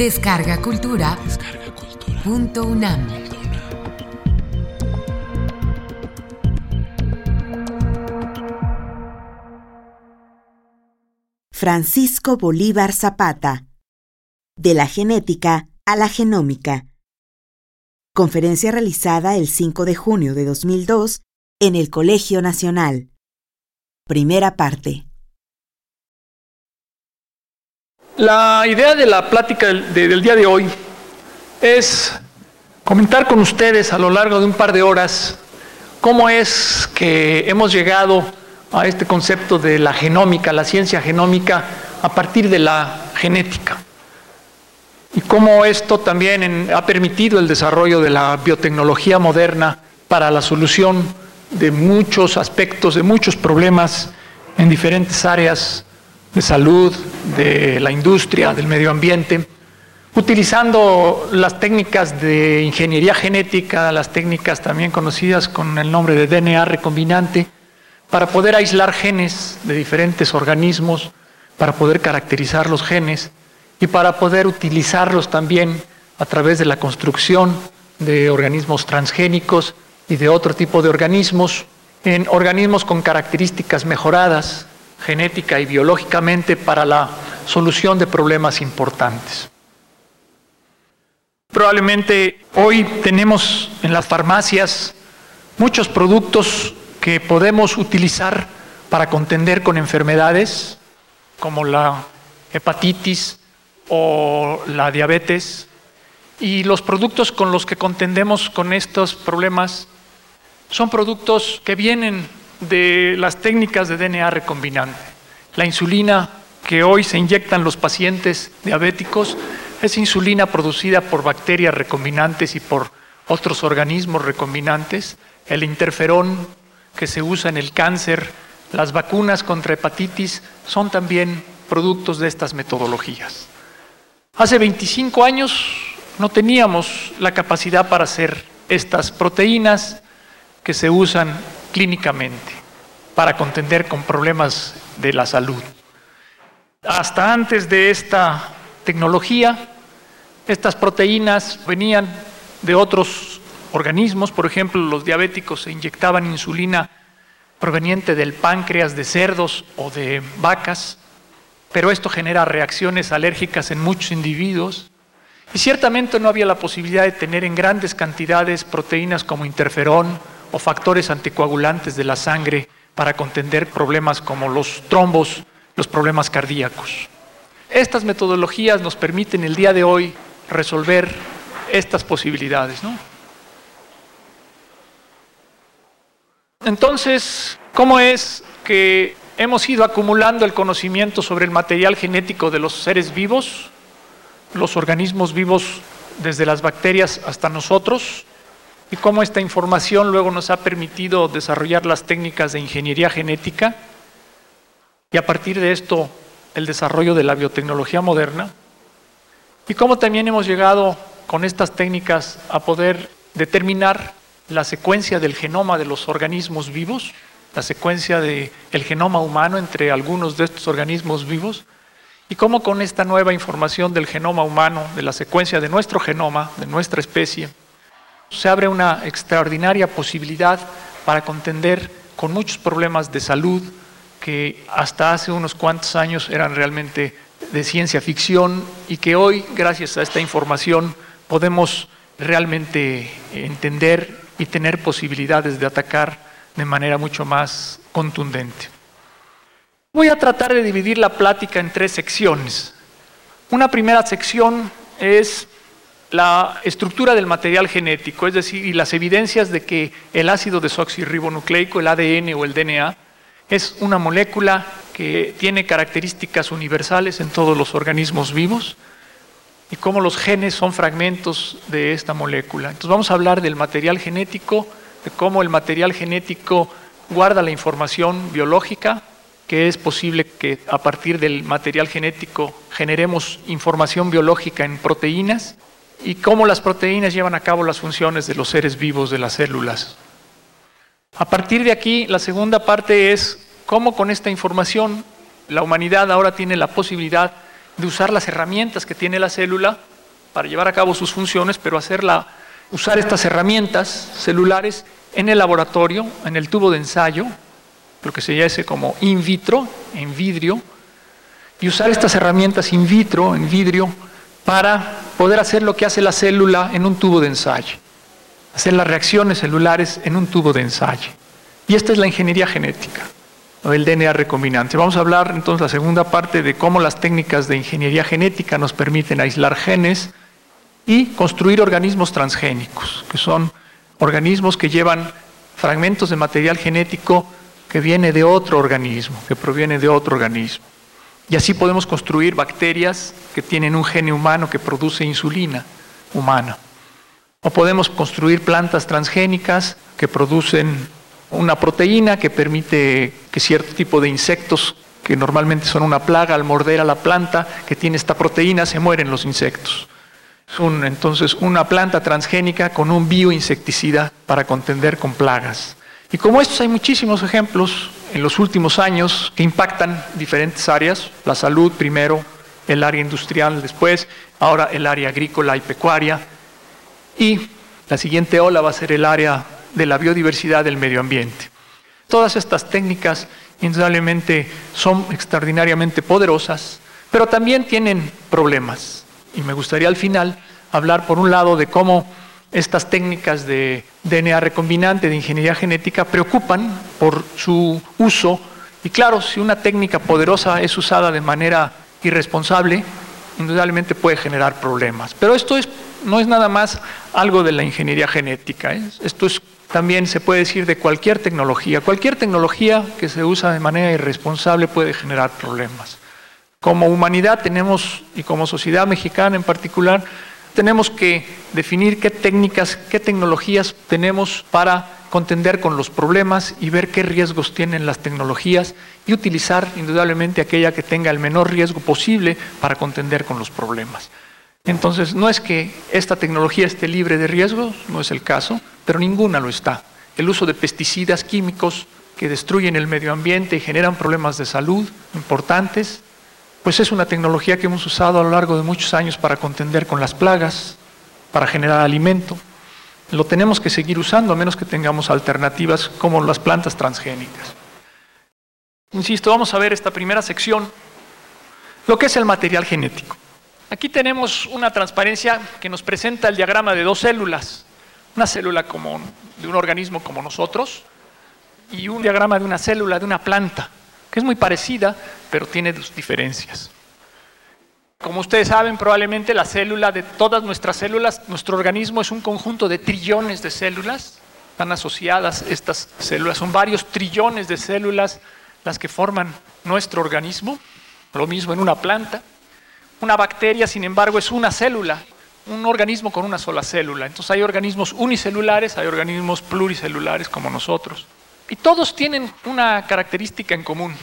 Descarga Cultura. Punto UNAM. Francisco Bolívar Zapata. De la genética a la genómica. Conferencia realizada el 5 de junio de 2002 en el Colegio Nacional. Primera parte. La idea de la plática del, de- del día de hoy es comentar con ustedes a lo largo de un par de horas cómo es que hemos llegado a este concepto de la genómica, la ciencia genómica, a partir de la genética. Y cómo esto también ha permitido el desarrollo de la biotecnología moderna para la solución de muchos aspectos, de muchos problemas en diferentes áreas de salud, de la industria, del medio ambiente, utilizando las técnicas de ingeniería genética, las técnicas también conocidas con el nombre de DNA recombinante, para poder aislar genes de diferentes organismos, para poder caracterizar los genes y para poder utilizarlos también a través de la construcción de organismos transgénicos y de otro tipo de organismos, en organismos con características mejoradas genética y biológicamente para la solución de problemas importantes. Probablemente hoy tenemos en las farmacias muchos productos que podemos utilizar para contender con enfermedades como la hepatitis o la diabetes. Y los productos con los que contendemos con estos problemas son productos que vienen de las técnicas de DNA recombinante. La insulina que hoy se inyectan los pacientes diabéticos es insulina producida por bacterias recombinantes y por otros organismos recombinantes. El interferón que se usa en el cáncer, las vacunas contra hepatitis son también productos de estas metodologías. Hace 25 años no teníamos la capacidad para hacer estas proteínas que se usan clínicamente para contender con problemas de la salud. Hasta antes de esta tecnología, estas proteínas venían de otros organismos, por ejemplo, los diabéticos se inyectaban insulina proveniente del páncreas de cerdos o de vacas, pero esto genera reacciones alérgicas en muchos individuos y ciertamente no había la posibilidad de tener en grandes cantidades proteínas como interferón o factores anticoagulantes de la sangre para contender problemas como los trombos, los problemas cardíacos. Estas metodologías nos permiten el día de hoy resolver estas posibilidades. ¿no? Entonces, ¿cómo es que hemos ido acumulando el conocimiento sobre el material genético de los seres vivos, los organismos vivos desde las bacterias hasta nosotros? Y cómo esta información luego nos ha permitido desarrollar las técnicas de ingeniería genética. Y a partir de esto el desarrollo de la biotecnología moderna. Y cómo también hemos llegado con estas técnicas a poder determinar la secuencia del genoma de los organismos vivos, la secuencia del genoma humano entre algunos de estos organismos vivos y cómo con esta nueva información del genoma humano, de la secuencia de nuestro genoma, de nuestra especie, se abre una extraordinaria posibilidad para contender con muchos problemas de salud que hasta hace unos cuantos años eran realmente de ciencia ficción y que hoy, gracias a esta información, podemos realmente entender y tener posibilidades de atacar de manera mucho más contundente. Voy a tratar de dividir la plática en tres secciones. Una primera sección es la estructura del material genético, es decir, y las evidencias de que el ácido desoxirribonucleico, el ADN o el DNA, es una molécula que tiene características universales en todos los organismos vivos y cómo los genes son fragmentos de esta molécula. Entonces vamos a hablar del material genético, de cómo el material genético guarda la información biológica, que es posible que a partir del material genético generemos información biológica en proteínas y cómo las proteínas llevan a cabo las funciones de los seres vivos de las células. A partir de aquí, la segunda parte es cómo con esta información la humanidad ahora tiene la posibilidad de usar las herramientas que tiene la célula para llevar a cabo sus funciones, pero hacerla, usar estas herramientas celulares en el laboratorio, en el tubo de ensayo, lo que se llama como in vitro, en vidrio, y usar estas herramientas in vitro, en vidrio, para poder hacer lo que hace la célula en un tubo de ensayo, hacer las reacciones celulares en un tubo de ensayo. Y esta es la ingeniería genética, o el DNA recombinante. Vamos a hablar entonces la segunda parte de cómo las técnicas de ingeniería genética nos permiten aislar genes y construir organismos transgénicos, que son organismos que llevan fragmentos de material genético que viene de otro organismo, que proviene de otro organismo. Y así podemos construir bacterias que tienen un gene humano que produce insulina humana. O podemos construir plantas transgénicas que producen una proteína que permite que cierto tipo de insectos, que normalmente son una plaga, al morder a la planta que tiene esta proteína, se mueren los insectos. Es entonces una planta transgénica con un bioinsecticida para contender con plagas. Y como estos hay muchísimos ejemplos en los últimos años que impactan diferentes áreas, la salud primero, el área industrial después, ahora el área agrícola y pecuaria, y la siguiente ola va a ser el área de la biodiversidad del medio ambiente. Todas estas técnicas indudablemente son extraordinariamente poderosas, pero también tienen problemas. Y me gustaría al final hablar por un lado de cómo estas técnicas de DNA recombinante, de ingeniería genética, preocupan por su uso. Y claro, si una técnica poderosa es usada de manera irresponsable, indudablemente puede generar problemas. Pero esto no es nada más algo de la ingeniería genética. ¿eh? Esto es, también se puede decir de cualquier tecnología. Cualquier tecnología que se usa de manera irresponsable puede generar problemas. Como humanidad tenemos, y como sociedad mexicana en particular, tenemos que definir qué técnicas, qué tecnologías tenemos para contender con los problemas y ver qué riesgos tienen las tecnologías y utilizar indudablemente aquella que tenga el menor riesgo posible para contender con los problemas. Entonces, no es que esta tecnología esté libre de riesgos, no es el caso, pero ninguna lo está. El uso de pesticidas químicos que destruyen el medio ambiente y generan problemas de salud importantes, pues es una tecnología que hemos usado a lo largo de muchos años para contender con las plagas, para generar alimento. Lo tenemos que seguir usando a menos que tengamos alternativas como las plantas transgénicas. Insisto, vamos a ver esta primera sección, lo que es el material genético. Aquí tenemos una transparencia que nos presenta el diagrama de dos células, una célula como de un organismo como nosotros y un diagrama de una célula de una planta que es muy parecida, pero tiene sus diferencias. Como ustedes saben, probablemente la célula de todas nuestras células, nuestro organismo es un conjunto de trillones de células, están asociadas estas células, son varios trillones de células las que forman nuestro organismo, lo mismo en una planta. Una bacteria, sin embargo, es una célula, un organismo con una sola célula. Entonces hay organismos unicelulares, hay organismos pluricelulares como nosotros. Y todos tienen una característica en común,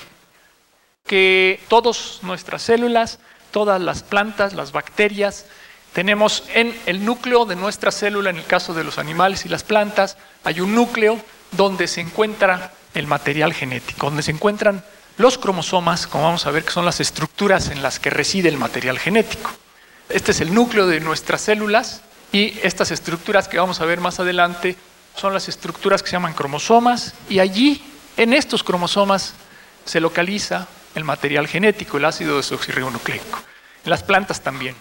que todas nuestras células, todas las plantas, las bacterias, tenemos en el núcleo de nuestra célula, en el caso de los animales y las plantas, hay un núcleo donde se encuentra el material genético, donde se encuentran los cromosomas, como vamos a ver que son las estructuras en las que reside el material genético. Este es el núcleo de nuestras células y estas estructuras que vamos a ver más adelante son las estructuras que se llaman cromosomas y allí, en estos cromosomas, se localiza el material genético, el ácido desoxirribonucleico. En las plantas también.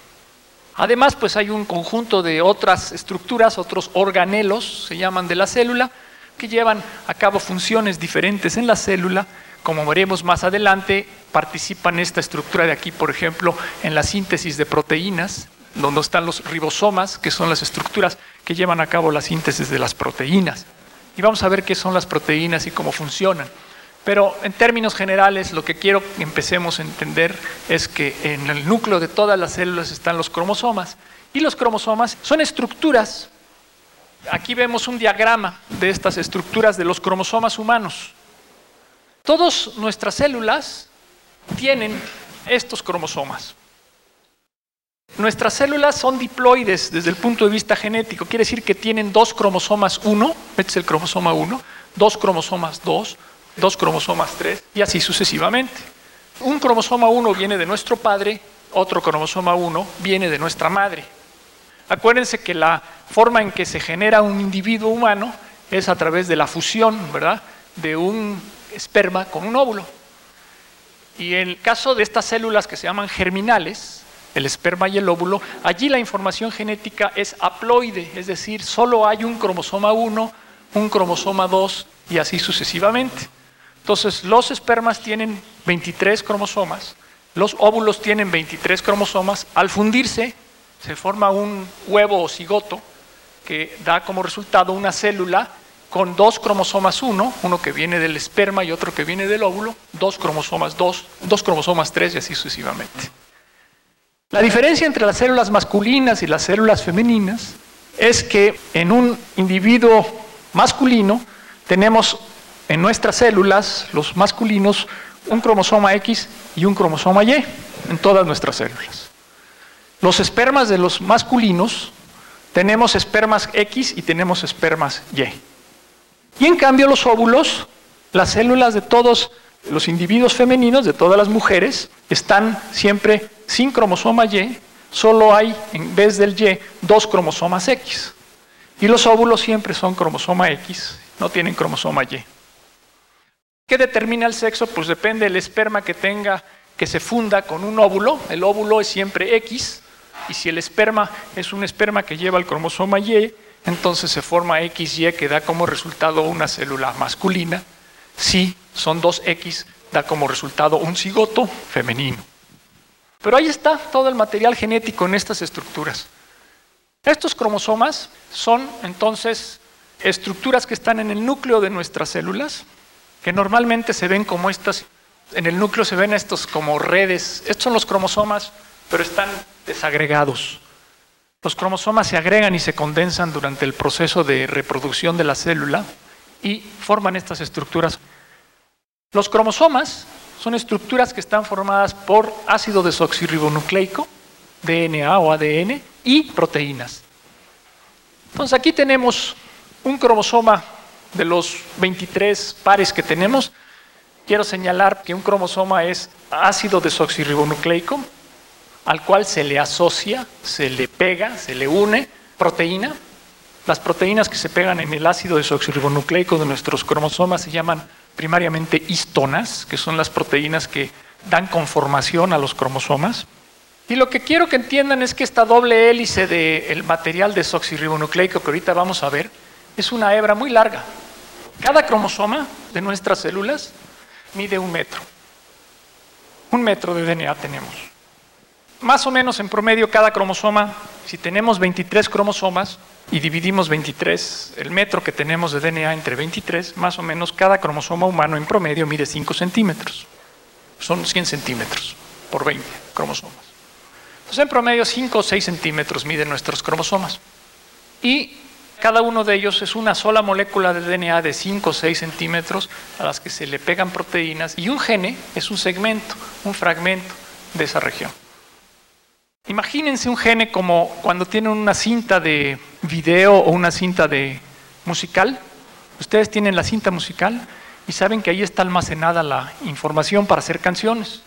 Además, pues hay un conjunto de otras estructuras, otros organelos, se llaman de la célula, que llevan a cabo funciones diferentes en la célula. Como veremos más adelante, participan esta estructura de aquí, por ejemplo, en la síntesis de proteínas, donde están los ribosomas, que son las estructuras que llevan a cabo la síntesis de las proteínas. Y vamos a ver qué son las proteínas y cómo funcionan. Pero en términos generales, lo que quiero que empecemos a entender es que en el núcleo de todas las células están los cromosomas. Y los cromosomas son estructuras. Aquí vemos un diagrama de estas estructuras de los cromosomas humanos. Todas nuestras células tienen estos cromosomas. Nuestras células son diploides desde el punto de vista genético, quiere decir que tienen dos cromosomas 1, este es el cromosoma 1, dos cromosomas 2, dos cromosomas 3 y así sucesivamente. Un cromosoma 1 viene de nuestro padre, otro cromosoma 1 viene de nuestra madre. Acuérdense que la forma en que se genera un individuo humano es a través de la fusión, ¿verdad?, de un esperma con un óvulo. Y en el caso de estas células que se llaman germinales, el esperma y el óvulo, allí la información genética es haploide, es decir, solo hay un cromosoma 1, un cromosoma 2 y así sucesivamente. Entonces, los espermas tienen 23 cromosomas, los óvulos tienen 23 cromosomas, al fundirse se forma un huevo o cigoto que da como resultado una célula con dos cromosomas 1, uno que viene del esperma y otro que viene del óvulo, dos cromosomas 2, dos cromosomas 3 y así sucesivamente. La diferencia entre las células masculinas y las células femeninas es que en un individuo masculino tenemos en nuestras células, los masculinos, un cromosoma X y un cromosoma Y en todas nuestras células. Los espermas de los masculinos tenemos espermas X y tenemos espermas Y. Y en cambio los óvulos, las células de todos los individuos femeninos, de todas las mujeres, están siempre sin cromosoma Y, solo hay en vez del Y dos cromosomas X. Y los óvulos siempre son cromosoma X, no tienen cromosoma Y. ¿Qué determina el sexo? Pues depende del esperma que tenga que se funda con un óvulo. El óvulo es siempre X, y si el esperma es un esperma que lleva el cromosoma Y, entonces se forma XY que da como resultado una célula masculina. Si son dos X, da como resultado un cigoto femenino. Pero ahí está todo el material genético en estas estructuras. Estos cromosomas son entonces estructuras que están en el núcleo de nuestras células, que normalmente se ven como estas, en el núcleo se ven estos como redes, estos son los cromosomas, pero están desagregados. Los cromosomas se agregan y se condensan durante el proceso de reproducción de la célula y forman estas estructuras. Los cromosomas son estructuras que están formadas por ácido desoxirribonucleico, DNA o ADN, y proteínas. Entonces aquí tenemos un cromosoma de los 23 pares que tenemos. Quiero señalar que un cromosoma es ácido desoxirribonucleico, al cual se le asocia, se le pega, se le une proteína. Las proteínas que se pegan en el ácido desoxirribonucleico de nuestros cromosomas se llaman primariamente histonas, que son las proteínas que dan conformación a los cromosomas. Y lo que quiero que entiendan es que esta doble hélice del material desoxirribonucleico que ahorita vamos a ver es una hebra muy larga. Cada cromosoma de nuestras células mide un metro. Un metro de DNA tenemos más o menos en promedio cada cromosoma, si tenemos 23 cromosomas y dividimos 23, el metro que tenemos de DNA entre 23, más o menos cada cromosoma humano en promedio mide 5 centímetros. Son 100 centímetros por 20 cromosomas. Entonces en promedio 5 o 6 centímetros miden nuestros cromosomas. Y cada uno de ellos es una sola molécula de DNA de 5 o 6 centímetros a las que se le pegan proteínas y un gene es un segmento, un fragmento de esa región. Imagínense un gene como cuando tienen una cinta de video o una cinta de musical. Ustedes tienen la cinta musical y saben que ahí está almacenada la información para hacer canciones.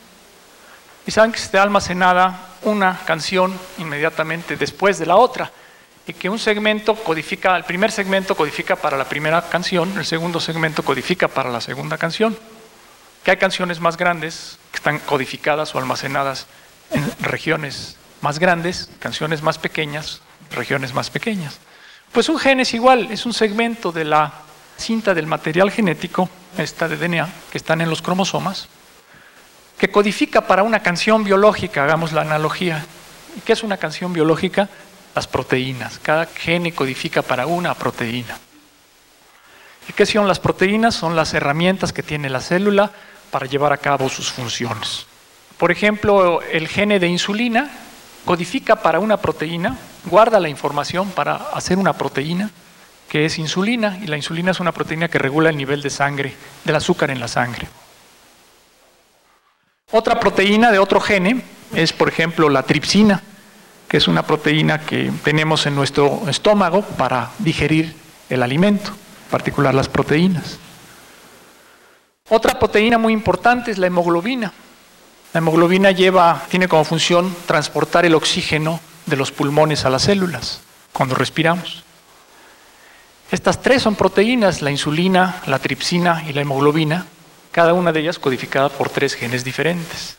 Y saben que está almacenada una canción inmediatamente después de la otra. Y que un segmento codifica, el primer segmento codifica para la primera canción, el segundo segmento codifica para la segunda canción. Que hay canciones más grandes que están codificadas o almacenadas en regiones más grandes, canciones más pequeñas, regiones más pequeñas. Pues un gen es igual, es un segmento de la cinta del material genético, esta de DNA, que están en los cromosomas, que codifica para una canción biológica, hagamos la analogía. ¿Y qué es una canción biológica? Las proteínas. Cada gene codifica para una proteína. ¿Y qué son las proteínas? Son las herramientas que tiene la célula para llevar a cabo sus funciones. Por ejemplo, el gene de insulina codifica para una proteína, guarda la información para hacer una proteína que es insulina, y la insulina es una proteína que regula el nivel de sangre, del azúcar en la sangre. Otra proteína de otro gene es, por ejemplo, la tripsina, que es una proteína que tenemos en nuestro estómago para digerir el alimento, en particular las proteínas. Otra proteína muy importante es la hemoglobina. La hemoglobina lleva, tiene como función transportar el oxígeno de los pulmones a las células cuando respiramos. Estas tres son proteínas, la insulina, la tripsina y la hemoglobina, cada una de ellas codificada por tres genes diferentes.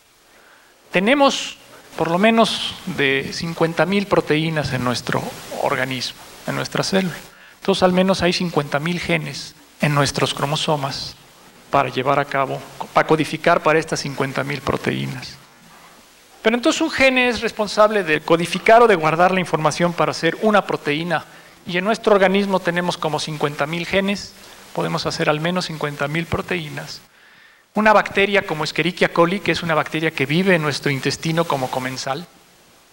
Tenemos por lo menos de 50.000 proteínas en nuestro organismo, en nuestra célula. Entonces al menos hay 50.000 genes en nuestros cromosomas para llevar a cabo, para codificar para estas 50.000 proteínas. Pero entonces un gen es responsable de codificar o de guardar la información para hacer una proteína. Y en nuestro organismo tenemos como 50.000 genes, podemos hacer al menos 50.000 proteínas. Una bacteria como Escherichia coli, que es una bacteria que vive en nuestro intestino como comensal,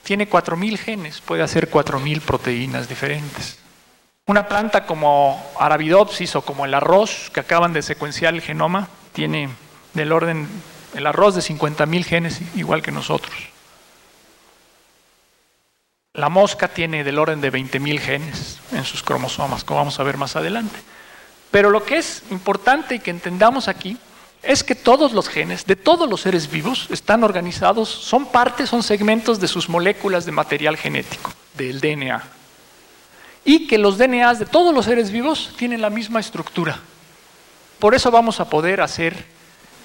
tiene 4.000 genes, puede hacer 4.000 proteínas diferentes. Una planta como Arabidopsis o como el arroz, que acaban de secuenciar el genoma, tiene del orden, el arroz de 50.000 genes, igual que nosotros. La mosca tiene del orden de 20.000 genes en sus cromosomas, como vamos a ver más adelante. Pero lo que es importante y que entendamos aquí es que todos los genes de todos los seres vivos están organizados, son partes, son segmentos de sus moléculas de material genético, del DNA y que los DNAs de todos los seres vivos tienen la misma estructura. Por eso vamos a poder hacer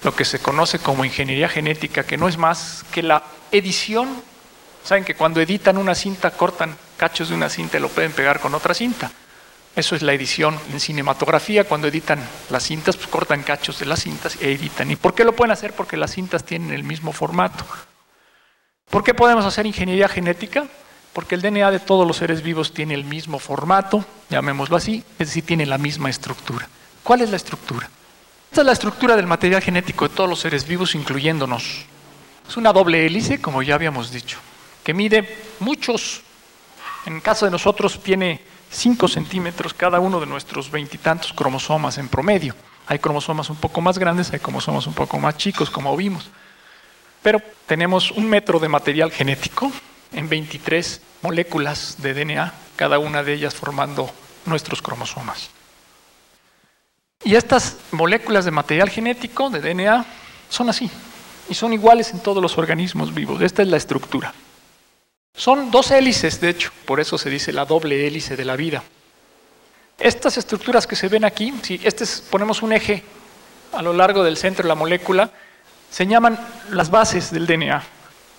lo que se conoce como ingeniería genética, que no es más que la edición. Saben que cuando editan una cinta, cortan cachos de una cinta y lo pueden pegar con otra cinta. Eso es la edición en cinematografía. Cuando editan las cintas, pues cortan cachos de las cintas e editan. ¿Y por qué lo pueden hacer? Porque las cintas tienen el mismo formato. ¿Por qué podemos hacer ingeniería genética? Porque el DNA de todos los seres vivos tiene el mismo formato, llamémoslo así, es decir, tiene la misma estructura. ¿Cuál es la estructura? Esta es la estructura del material genético de todos los seres vivos, incluyéndonos. Es una doble hélice, como ya habíamos dicho, que mide muchos, en caso de nosotros tiene 5 centímetros cada uno de nuestros veintitantos cromosomas en promedio. Hay cromosomas un poco más grandes, hay cromosomas un poco más chicos, como vimos. Pero tenemos un metro de material genético, en 23 moléculas de DNA, cada una de ellas formando nuestros cromosomas. Y estas moléculas de material genético, de DNA, son así, y son iguales en todos los organismos vivos. Esta es la estructura. Son dos hélices, de hecho, por eso se dice la doble hélice de la vida. Estas estructuras que se ven aquí, si este ponemos un eje a lo largo del centro de la molécula, se llaman las bases del DNA.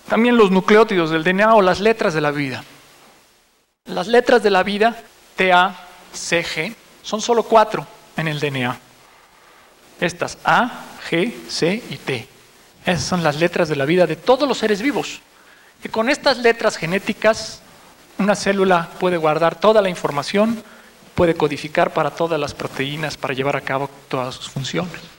También los nucleótidos del DNA o las letras de la vida. Las letras de la vida, TA, CG, son solo cuatro en el DNA. Estas A, G, C y T. Esas son las letras de la vida de todos los seres vivos. Y con estas letras genéticas, una célula puede guardar toda la información, puede codificar para todas las proteínas para llevar a cabo todas sus funciones.